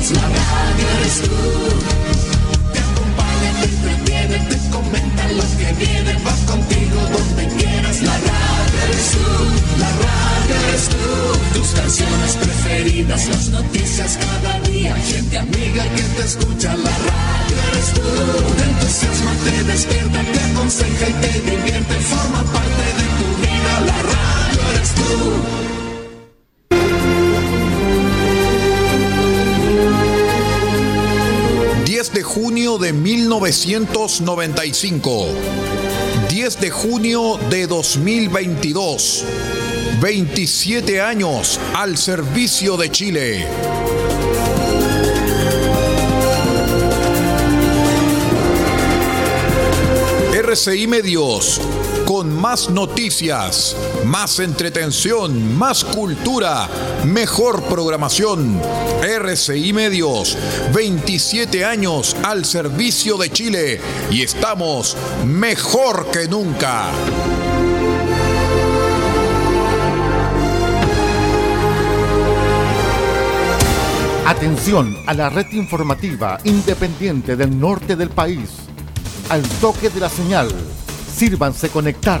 todos, la 1995. 10 de junio de 2022. 27 años al servicio de Chile. RCI Medios, con más noticias, más entretención, más cultura, mejor programación. RCI Medios, 27 años al servicio de Chile y estamos mejor que nunca. Atención a la red informativa independiente del norte del país al toque de la señal. Sírvanse conectar.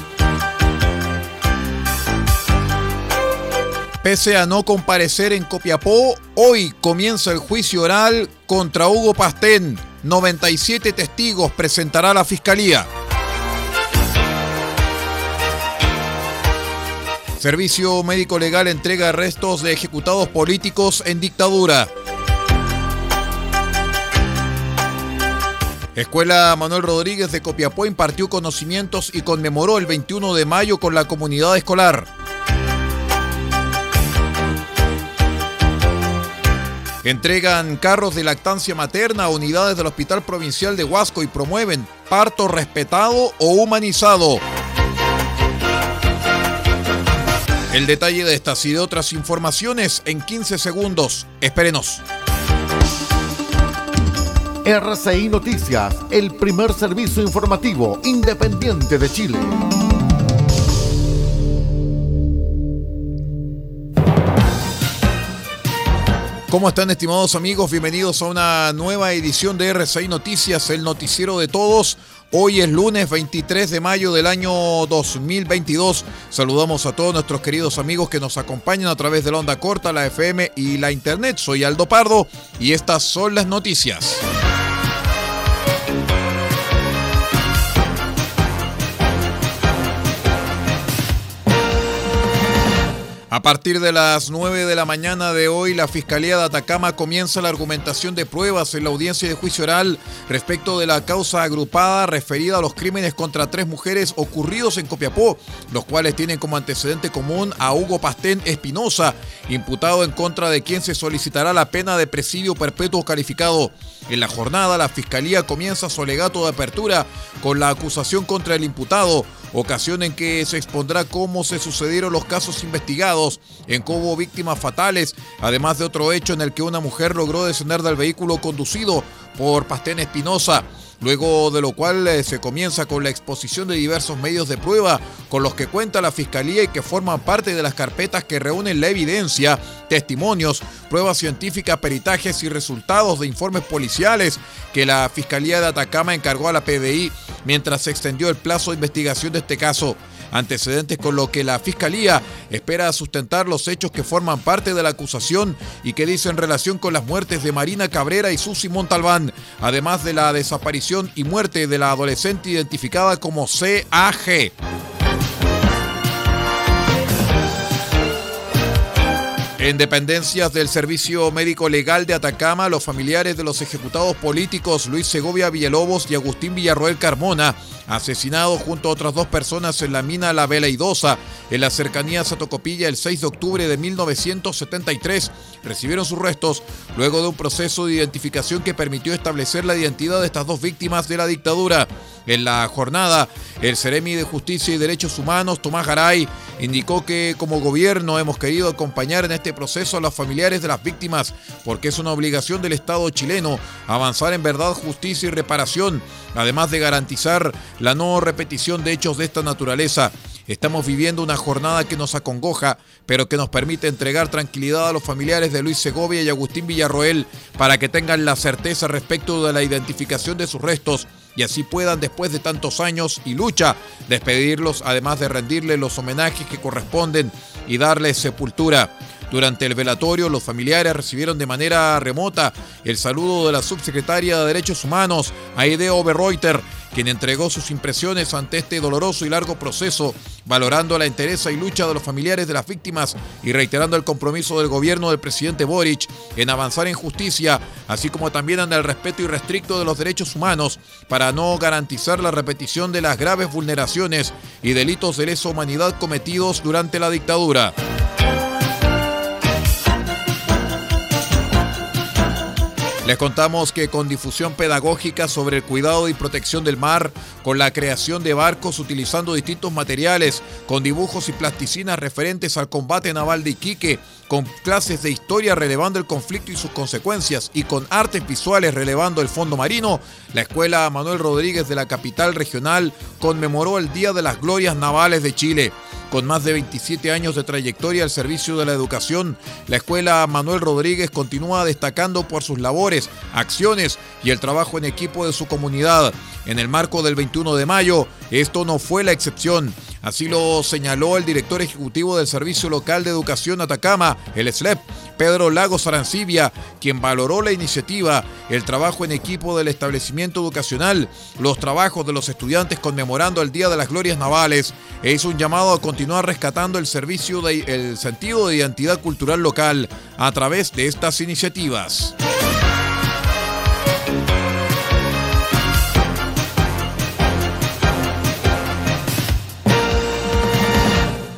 Pese a no comparecer en Copiapó, hoy comienza el juicio oral contra Hugo Pastén. 97 testigos presentará la Fiscalía. Servicio Médico Legal entrega restos de ejecutados políticos en dictadura. Escuela Manuel Rodríguez de Copiapó impartió conocimientos y conmemoró el 21 de mayo con la comunidad escolar. Entregan carros de lactancia materna a unidades del Hospital Provincial de Huasco y promueven parto respetado o humanizado. El detalle de estas y de otras informaciones en 15 segundos. Espérenos. RCI Noticias, el primer servicio informativo independiente de Chile. ¿Cómo están estimados amigos? Bienvenidos a una nueva edición de RCI Noticias, el noticiero de todos. Hoy es lunes 23 de mayo del año 2022. Saludamos a todos nuestros queridos amigos que nos acompañan a través de la onda corta, la FM y la internet. Soy Aldo Pardo y estas son las noticias. A partir de las 9 de la mañana de hoy, la Fiscalía de Atacama comienza la argumentación de pruebas en la audiencia de juicio oral respecto de la causa agrupada referida a los crímenes contra tres mujeres ocurridos en Copiapó, los cuales tienen como antecedente común a Hugo Pastén Espinosa, imputado en contra de quien se solicitará la pena de presidio perpetuo calificado. En la jornada, la Fiscalía comienza su alegato de apertura con la acusación contra el imputado, ocasión en que se expondrá cómo se sucedieron los casos investigados, en que hubo víctimas fatales, además de otro hecho en el que una mujer logró descender del vehículo conducido por Pastén Espinosa luego de lo cual eh, se comienza con la exposición de diversos medios de prueba con los que cuenta la Fiscalía y que forman parte de las carpetas que reúnen la evidencia, testimonios, pruebas científicas, peritajes y resultados de informes policiales que la Fiscalía de Atacama encargó a la PDI mientras se extendió el plazo de investigación de este caso antecedentes con lo que la Fiscalía espera sustentar los hechos que forman parte de la acusación y que dicen relación con las muertes de Marina Cabrera y Susi Montalbán, además de la desaparición y muerte de la adolescente identificada como CAG. En dependencias del Servicio Médico Legal de Atacama, los familiares de los ejecutados políticos Luis Segovia Villalobos y Agustín Villarroel Carmona, asesinados junto a otras dos personas en la mina La Vela Idosa, en las cercanías a Tocopilla el 6 de octubre de 1973, recibieron sus restos luego de un proceso de identificación que permitió establecer la identidad de estas dos víctimas de la dictadura. En la jornada, el Ceremi de Justicia y Derechos Humanos, Tomás Garay, indicó que como gobierno hemos querido acompañar en este proceso a los familiares de las víctimas porque es una obligación del Estado chileno avanzar en verdad, justicia y reparación, además de garantizar la no repetición de hechos de esta naturaleza. Estamos viviendo una jornada que nos acongoja, pero que nos permite entregar tranquilidad a los familiares de Luis Segovia y Agustín Villarroel para que tengan la certeza respecto de la identificación de sus restos y así puedan, después de tantos años y lucha, despedirlos, además de rendirles los homenajes que corresponden y darles sepultura. Durante el velatorio, los familiares recibieron de manera remota el saludo de la subsecretaria de Derechos Humanos, Aide Oberreuter, quien entregó sus impresiones ante este doloroso y largo proceso, valorando la interés y lucha de los familiares de las víctimas y reiterando el compromiso del gobierno del presidente Boric en avanzar en justicia, así como también en el respeto irrestricto de los derechos humanos para no garantizar la repetición de las graves vulneraciones y delitos de lesa humanidad cometidos durante la dictadura. Les contamos que con difusión pedagógica sobre el cuidado y protección del mar, con la creación de barcos utilizando distintos materiales, con dibujos y plasticinas referentes al combate naval de Iquique, con clases de historia relevando el conflicto y sus consecuencias y con artes visuales relevando el fondo marino, la Escuela Manuel Rodríguez de la capital regional conmemoró el Día de las Glorias Navales de Chile. Con más de 27 años de trayectoria al servicio de la educación, la Escuela Manuel Rodríguez continúa destacando por sus labores, acciones y el trabajo en equipo de su comunidad. En el marco del 21 de mayo, esto no fue la excepción. Así lo señaló el director ejecutivo del Servicio Local de Educación Atacama, el SLEP, Pedro Lagos Arancibia, quien valoró la iniciativa, el trabajo en equipo del establecimiento educacional, los trabajos de los estudiantes conmemorando el Día de las Glorias Navales, e hizo un llamado a continuar rescatando el servicio de, el sentido de identidad cultural local a través de estas iniciativas.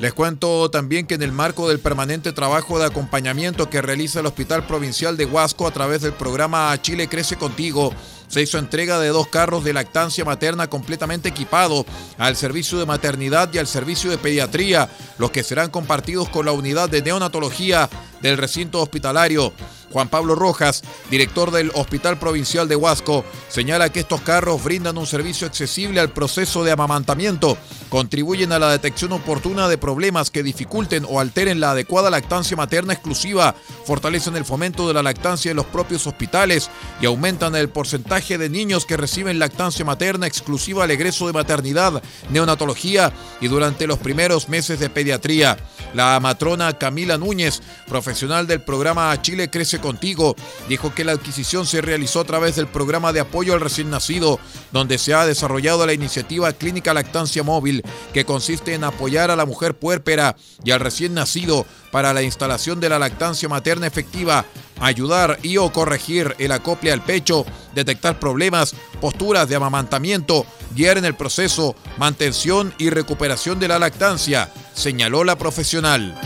Les cuento también que en el marco del permanente trabajo de acompañamiento que realiza el Hospital Provincial de Huasco a través del programa Chile Crece Contigo, se hizo entrega de dos carros de lactancia materna completamente equipados al servicio de maternidad y al servicio de pediatría, los que serán compartidos con la unidad de neonatología del recinto hospitalario. Juan Pablo Rojas, director del Hospital Provincial de Huasco, señala que estos carros brindan un servicio accesible al proceso de amamantamiento, contribuyen a la detección oportuna de problemas que dificulten o alteren la adecuada lactancia materna exclusiva, fortalecen el fomento de la lactancia en los propios hospitales y aumentan el porcentaje de niños que reciben lactancia materna exclusiva al egreso de maternidad, neonatología y durante los primeros meses de pediatría. La matrona Camila Núñez, profesional del programa Chile Crece Contigo, dijo que la adquisición se realizó a través del programa de apoyo al recién nacido, donde se ha desarrollado la iniciativa Clínica Lactancia Móvil, que consiste en apoyar a la mujer puérpera y al recién nacido para la instalación de la lactancia materna efectiva, ayudar y o corregir el acople al pecho, detectar problemas, posturas de amamantamiento, guiar en el proceso, mantención y recuperación de la lactancia, señaló la profesional.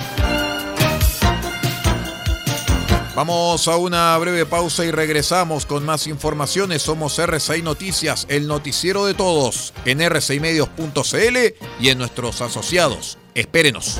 Vamos a una breve pausa y regresamos con más informaciones. Somos RCI Noticias, el noticiero de todos, en rcimedios.cl y en nuestros asociados. Espérenos.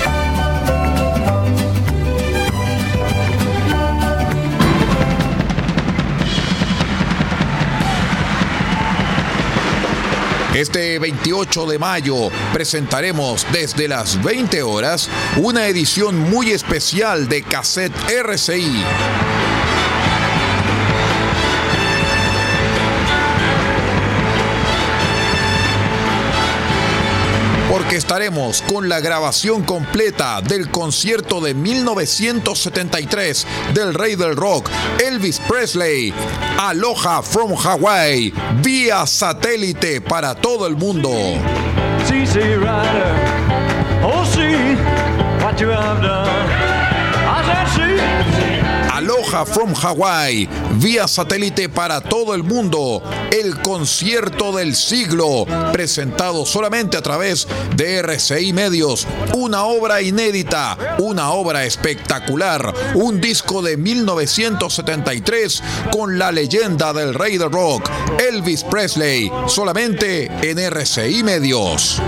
Este 28 de mayo presentaremos desde las 20 horas una edición muy especial de Cassette RCI. Porque estaremos con la grabación completa del concierto de 1973 del rey del rock, Elvis Presley, Aloha from Hawaii, vía satélite para todo el mundo. Aloha from Hawaii, vía satélite para todo el mundo, el concierto del siglo, presentado solamente a través de RCI Medios, una obra inédita, una obra espectacular, un disco de 1973 con la leyenda del rey del rock, Elvis Presley, solamente en RCI Medios.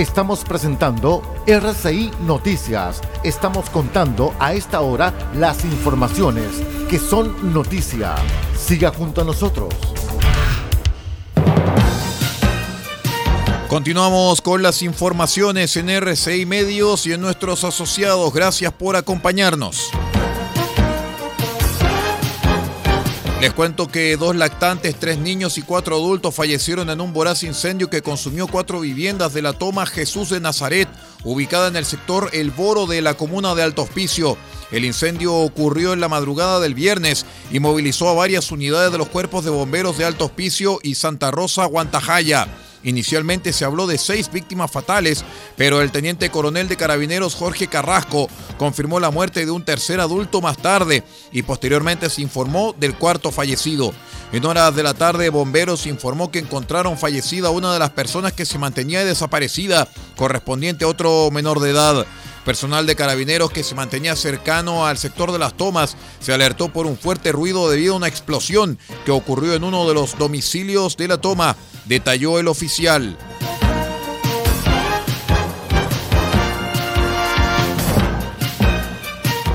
Estamos presentando RCI Noticias. Estamos contando a esta hora las informaciones que son noticia. Siga junto a nosotros. Continuamos con las informaciones en RCI Medios y en nuestros asociados. Gracias por acompañarnos. Les cuento que dos lactantes, tres niños y cuatro adultos fallecieron en un voraz incendio que consumió cuatro viviendas de la toma Jesús de Nazaret, ubicada en el sector El Boro de la comuna de Alto Hospicio. El incendio ocurrió en la madrugada del viernes y movilizó a varias unidades de los cuerpos de bomberos de Alto Hospicio y Santa Rosa, Guantajaya. Inicialmente se habló de seis víctimas fatales, pero el teniente coronel de carabineros Jorge Carrasco confirmó la muerte de un tercer adulto más tarde y posteriormente se informó del cuarto fallecido. En horas de la tarde, bomberos informó que encontraron fallecida una de las personas que se mantenía desaparecida, correspondiente a otro menor de edad. Personal de carabineros que se mantenía cercano al sector de las tomas se alertó por un fuerte ruido debido a una explosión que ocurrió en uno de los domicilios de la toma detalló el oficial.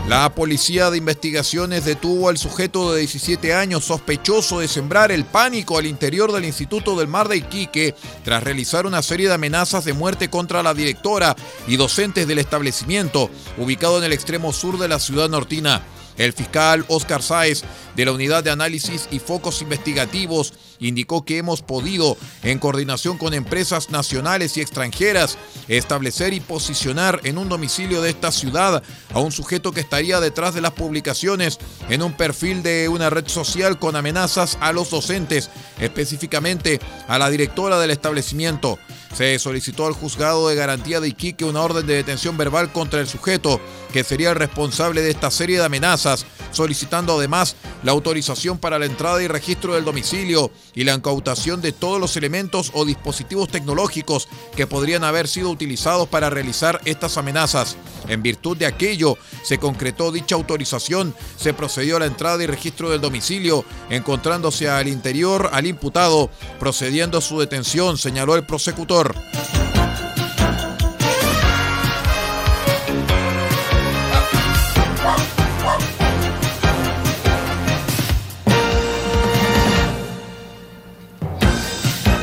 La policía de investigaciones detuvo al sujeto de 17 años sospechoso de sembrar el pánico al interior del Instituto del Mar de Iquique tras realizar una serie de amenazas de muerte contra la directora y docentes del establecimiento ubicado en el extremo sur de la ciudad nortina. El fiscal Oscar Sáez, de la Unidad de Análisis y Focos Investigativos, indicó que hemos podido, en coordinación con empresas nacionales y extranjeras, establecer y posicionar en un domicilio de esta ciudad a un sujeto que estaría detrás de las publicaciones en un perfil de una red social con amenazas a los docentes, específicamente a la directora del establecimiento. Se solicitó al juzgado de garantía de Iquique una orden de detención verbal contra el sujeto, que sería el responsable de esta serie de amenazas, solicitando además la autorización para la entrada y registro del domicilio y la incautación de todos los elementos o dispositivos tecnológicos que podrían haber sido utilizados para realizar estas amenazas. En virtud de aquello, se concretó dicha autorización, se procedió a la entrada y registro del domicilio, encontrándose al interior al imputado, procediendo a su detención, señaló el prosecutor.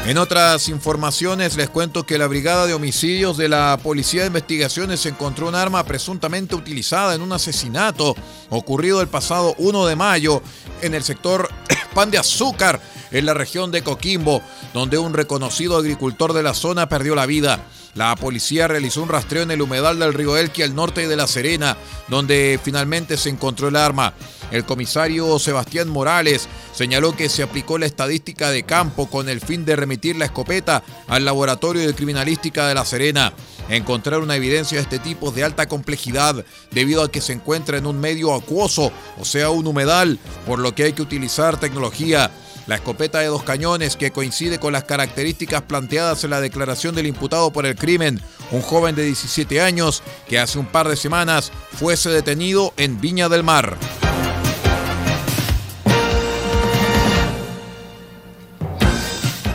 En otras informaciones les cuento que la Brigada de Homicidios de la Policía de Investigaciones encontró un arma presuntamente utilizada en un asesinato ocurrido el pasado 1 de mayo en el sector Pan de Azúcar, en la región de Coquimbo, donde un reconocido agricultor de la zona perdió la vida. La policía realizó un rastreo en el humedal del río Elqui al norte de La Serena, donde finalmente se encontró el arma. El comisario Sebastián Morales señaló que se aplicó la estadística de campo con el fin de remitir la escopeta al laboratorio de criminalística de La Serena. Encontrar una evidencia de este tipo es de alta complejidad debido a que se encuentra en un medio acuoso, o sea, un humedal, por lo que hay que utilizar tecnología. La escopeta de dos cañones que coincide con las características planteadas en la declaración del imputado por el crimen, un joven de 17 años que hace un par de semanas fuese detenido en Viña del Mar.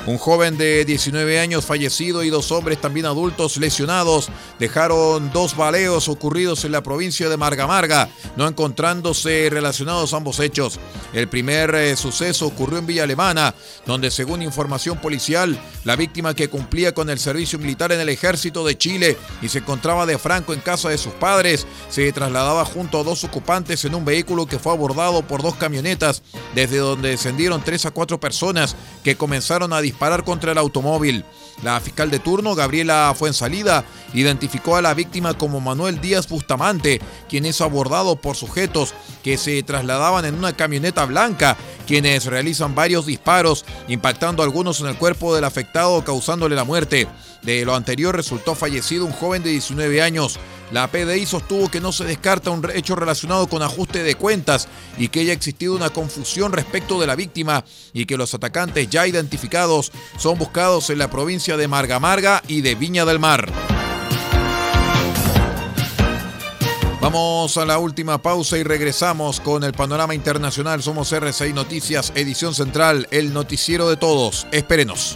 Un joven de 19 años fallecido y dos hombres también adultos lesionados dejaron dos baleos ocurridos en la provincia de Marga Marga, no encontrándose relacionados ambos hechos. El primer eh, suceso ocurrió en Villa Alemana, donde según información policial, la víctima que cumplía con el servicio militar en el ejército de Chile y se encontraba de Franco en casa de sus padres, se trasladaba junto a dos ocupantes en un vehículo que fue abordado por dos camionetas, desde donde descendieron tres a cuatro personas que comenzaron a disparar disparar contra el automóvil. La fiscal de turno, Gabriela Fuensalida, identificó a la víctima como Manuel Díaz Bustamante, quien es abordado por sujetos que se trasladaban en una camioneta blanca, quienes realizan varios disparos, impactando algunos en el cuerpo del afectado, causándole la muerte. De lo anterior resultó fallecido un joven de 19 años. La PDI sostuvo que no se descarta un hecho relacionado con ajuste de cuentas y que haya existido una confusión respecto de la víctima y que los atacantes ya identificados son buscados en la provincia de Marga Marga y de Viña del Mar. Vamos a la última pausa y regresamos con el panorama internacional. Somos RCI Noticias, edición central, el noticiero de todos. Espérenos.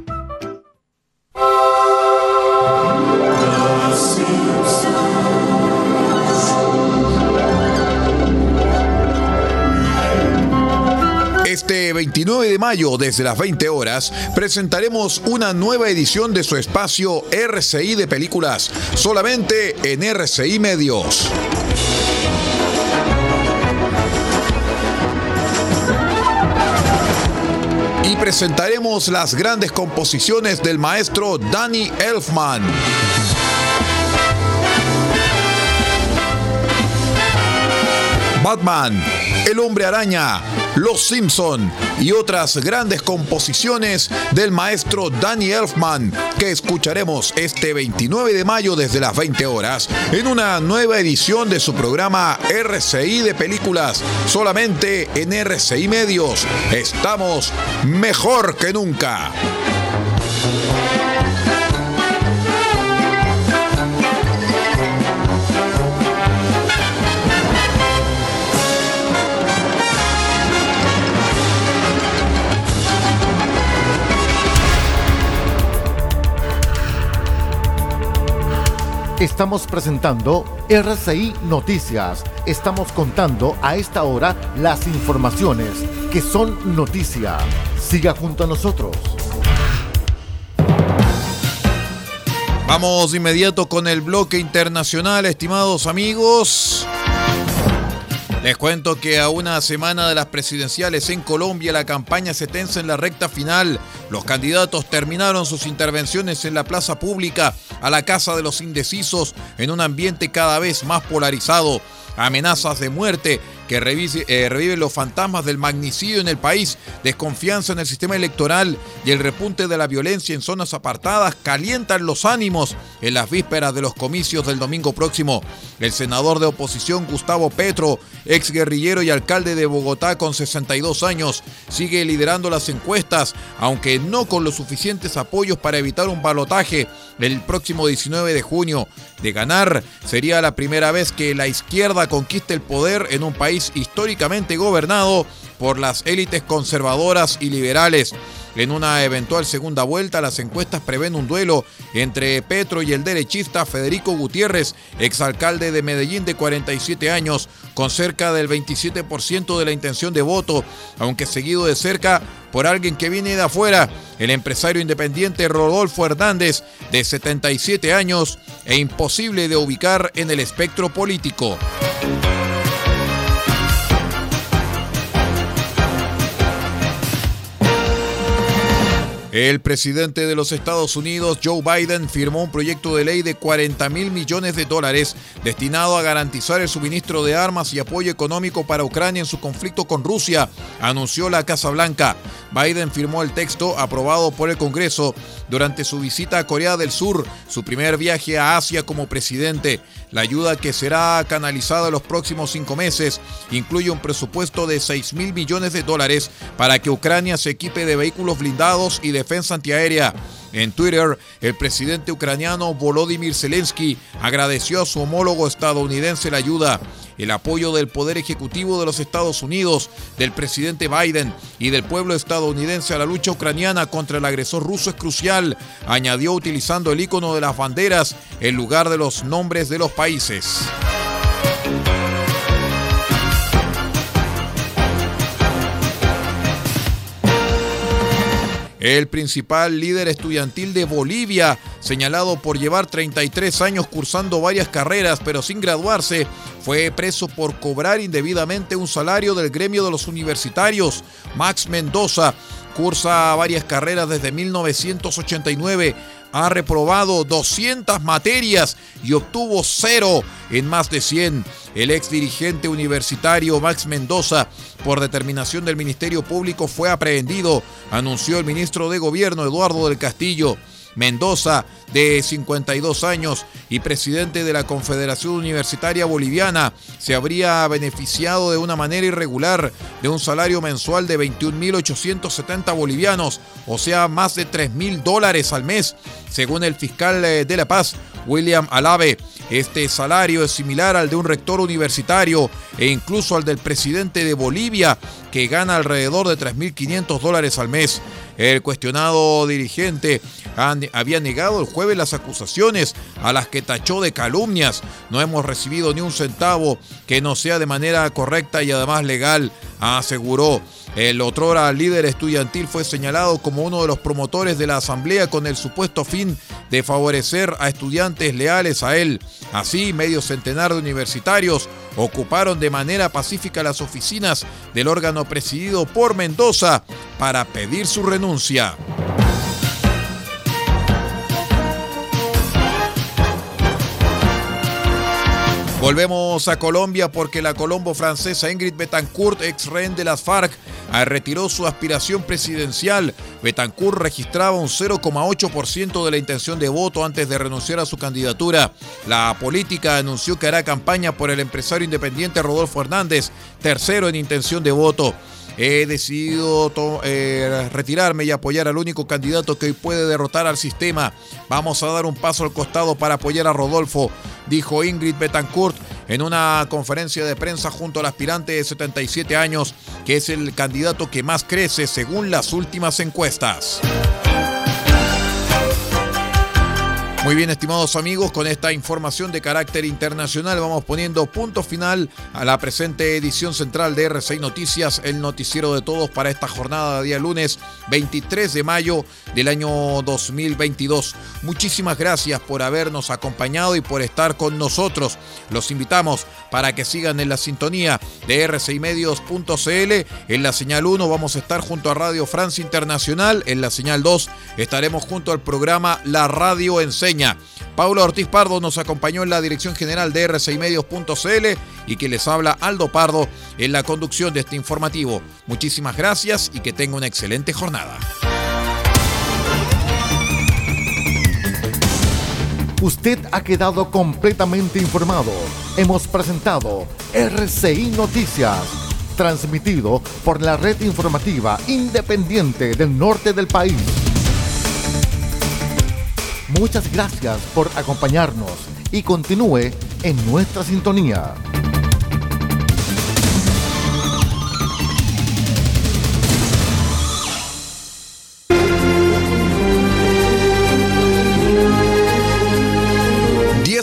Este 29 de mayo, desde las 20 horas, presentaremos una nueva edición de su espacio RCI de películas, solamente en RCI Medios. Y presentaremos las grandes composiciones del maestro Danny Elfman. Batman, El Hombre Araña, Los Simpson y otras grandes composiciones del maestro Danny Elfman que escucharemos este 29 de mayo desde las 20 horas en una nueva edición de su programa RCI de películas solamente en RCI Medios. Estamos mejor que nunca. Estamos presentando RCI Noticias. Estamos contando a esta hora las informaciones que son noticia. Siga junto a nosotros. Vamos de inmediato con el bloque internacional, estimados amigos. Les cuento que a una semana de las presidenciales en Colombia la campaña se tensa en la recta final. Los candidatos terminaron sus intervenciones en la plaza pública a la casa de los indecisos en un ambiente cada vez más polarizado. Amenazas de muerte que eh, reviven los fantasmas del magnicidio en el país, desconfianza en el sistema electoral y el repunte de la violencia en zonas apartadas calientan los ánimos en las vísperas de los comicios del domingo próximo. El senador de oposición Gustavo Petro, ex guerrillero y alcalde de Bogotá con 62 años, sigue liderando las encuestas, aunque no con los suficientes apoyos para evitar un balotaje el próximo 19 de junio. De ganar, sería la primera vez que la izquierda conquiste el poder en un país históricamente gobernado por las élites conservadoras y liberales. En una eventual segunda vuelta, las encuestas prevén un duelo entre Petro y el derechista Federico Gutiérrez, exalcalde de Medellín de 47 años, con cerca del 27% de la intención de voto, aunque seguido de cerca por alguien que viene de afuera, el empresario independiente Rodolfo Hernández, de 77 años e imposible de ubicar en el espectro político. El presidente de los Estados Unidos, Joe Biden, firmó un proyecto de ley de 40 mil millones de dólares destinado a garantizar el suministro de armas y apoyo económico para Ucrania en su conflicto con Rusia, anunció la Casa Blanca. Biden firmó el texto aprobado por el Congreso durante su visita a Corea del Sur, su primer viaje a Asia como presidente. La ayuda que será canalizada en los próximos cinco meses incluye un presupuesto de 6 mil millones de dólares para que Ucrania se equipe de vehículos blindados y defensa antiaérea. En Twitter, el presidente ucraniano Volodymyr Zelensky agradeció a su homólogo estadounidense la ayuda, el apoyo del Poder Ejecutivo de los Estados Unidos, del presidente Biden y del pueblo estadounidense a la lucha ucraniana contra el agresor ruso es crucial, añadió utilizando el icono de las banderas en lugar de los nombres de los países. El principal líder estudiantil de Bolivia, señalado por llevar 33 años cursando varias carreras pero sin graduarse, fue preso por cobrar indebidamente un salario del gremio de los universitarios. Max Mendoza cursa varias carreras desde 1989 ha reprobado 200 materias y obtuvo cero en más de 100. El ex dirigente universitario Max Mendoza, por determinación del Ministerio Público, fue aprehendido, anunció el ministro de Gobierno Eduardo del Castillo. Mendoza, de 52 años y presidente de la Confederación Universitaria Boliviana, se habría beneficiado de una manera irregular de un salario mensual de 21.870 bolivianos, o sea, más de 3.000 dólares al mes, según el fiscal eh, de La Paz, William Alave. Este salario es similar al de un rector universitario e incluso al del presidente de Bolivia, que gana alrededor de 3.500 dólares al mes. El cuestionado dirigente había negado el jueves las acusaciones a las que tachó de calumnias. No hemos recibido ni un centavo que no sea de manera correcta y además legal, aseguró. El otrora líder estudiantil fue señalado como uno de los promotores de la asamblea con el supuesto fin de favorecer a estudiantes leales a él. Así, medio centenar de universitarios ocuparon de manera pacífica las oficinas del órgano presidido por Mendoza para pedir su renuncia. Volvemos a Colombia porque la colombo francesa Ingrid Betancourt, ex rehén de las FARC, retiró su aspiración presidencial. Betancourt registraba un 0,8% de la intención de voto antes de renunciar a su candidatura. La política anunció que hará campaña por el empresario independiente Rodolfo Hernández, tercero en intención de voto. He decidido eh, retirarme y apoyar al único candidato que hoy puede derrotar al sistema. Vamos a dar un paso al costado para apoyar a Rodolfo, dijo Ingrid Betancourt en una conferencia de prensa junto al aspirante de 77 años, que es el candidato que más crece según las últimas encuestas. Muy bien, estimados amigos, con esta información de carácter internacional vamos poniendo punto final a la presente edición central de R6 Noticias, el noticiero de todos para esta jornada de día lunes 23 de mayo del año 2022. Muchísimas gracias por habernos acompañado y por estar con nosotros. Los invitamos para que sigan en la sintonía de r6medios.cl. En la señal 1 vamos a estar junto a Radio Francia Internacional. En la señal 2 estaremos junto al programa La Radio Paula Ortiz Pardo nos acompañó en la dirección general de r6medios.cl y que les habla Aldo Pardo en la conducción de este informativo. Muchísimas gracias y que tenga una excelente jornada. Usted ha quedado completamente informado. Hemos presentado RCI Noticias, transmitido por la red informativa independiente del norte del país. Muchas gracias por acompañarnos y continúe en nuestra sintonía.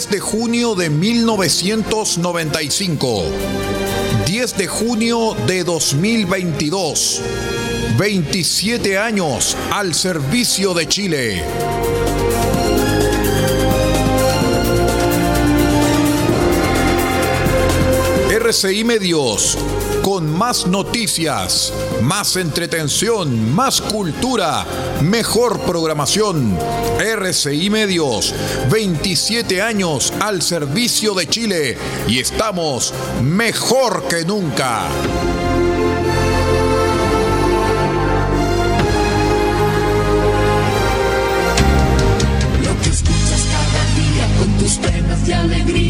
de junio de 1995. 10 de junio de 2022. 27 años al servicio de Chile. RCI Medios, con más noticias, más entretención, más cultura, mejor programación. RCI Medios, 27 años al servicio de Chile y estamos mejor que nunca.